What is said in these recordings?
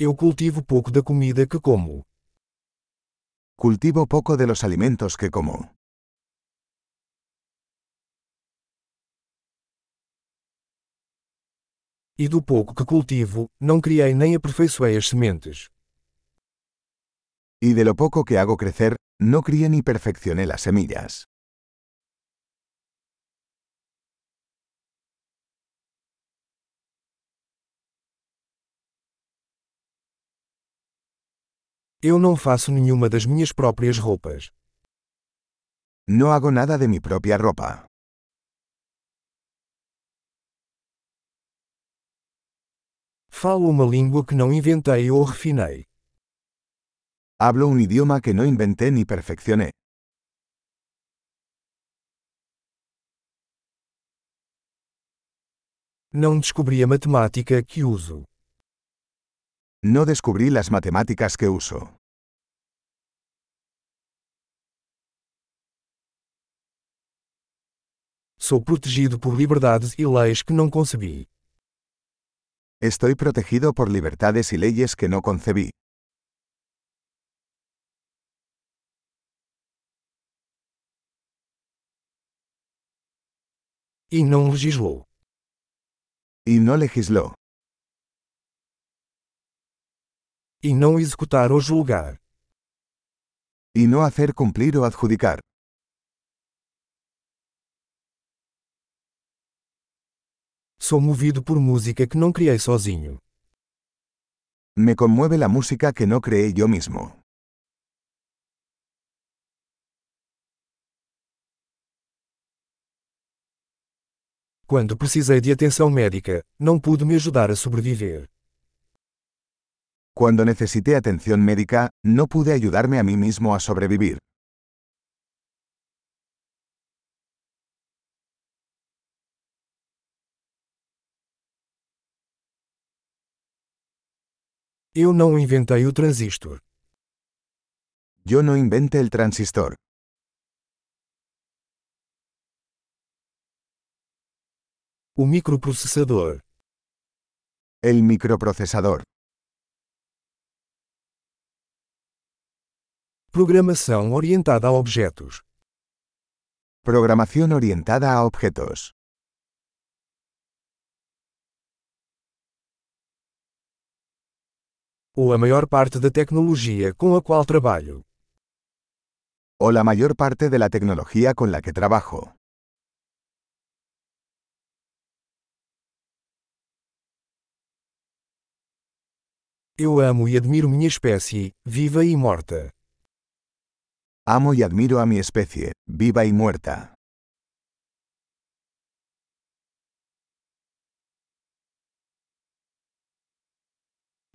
Eu cultivo pouco da comida que como. Cultivo poco de los alimentos que como. E do pouco que cultivo, não criei nem aperfeiçoei as sementes. Y de lo poco que hago crecer, no crié ni perfeccioné las semillas. Eu não faço nenhuma das minhas próprias roupas. No hago nada de mi propia ropa. Falo uma língua que não inventei ou refinei. Hablo un idioma que no inventé ni perfeccioné. Não descobri a matemática que uso. No descubrí las matemáticas que uso. Sou protegido por liberdades e leis que não concebi. Estoy protegido por libertades y leyes que no concebí. E não legislou. Y no legisló. E não executar ou julgar. Y no hacer cumplir o adjudicar. Sou movido por música que não criei sozinho. Me conmueve la música que no creé yo mismo. Quando precisei de atenção médica, não pude me ajudar a sobreviver. Cuando necesité atención médica, no pude ayudarme a mí mismo a sobrevivir. Eu não inventei o transistor. Yo no inventé el transistor. O microprocessador. El microprocesador. Programação orientada a objetos. Programación orientada a objetos. Ou a maior parte da tecnologia com a qual trabalho. O la mayor parte de la tecnología con la que trabajo. Eu amo e admiro minha espécie, viva e morta. Amo y admiro a mi especie, viva y muerta.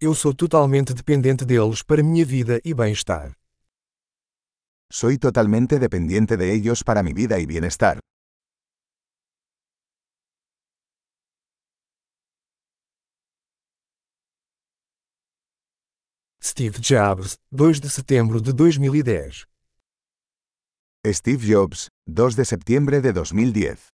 Eu sou totalmente dependente deles para minha vida e bem-estar. Soy totalmente dependiente de ellos para mi vida y bienestar. Steve Jobs, 2 de setembro de 2010. Steve Jobs, 2 de septiembre de 2010.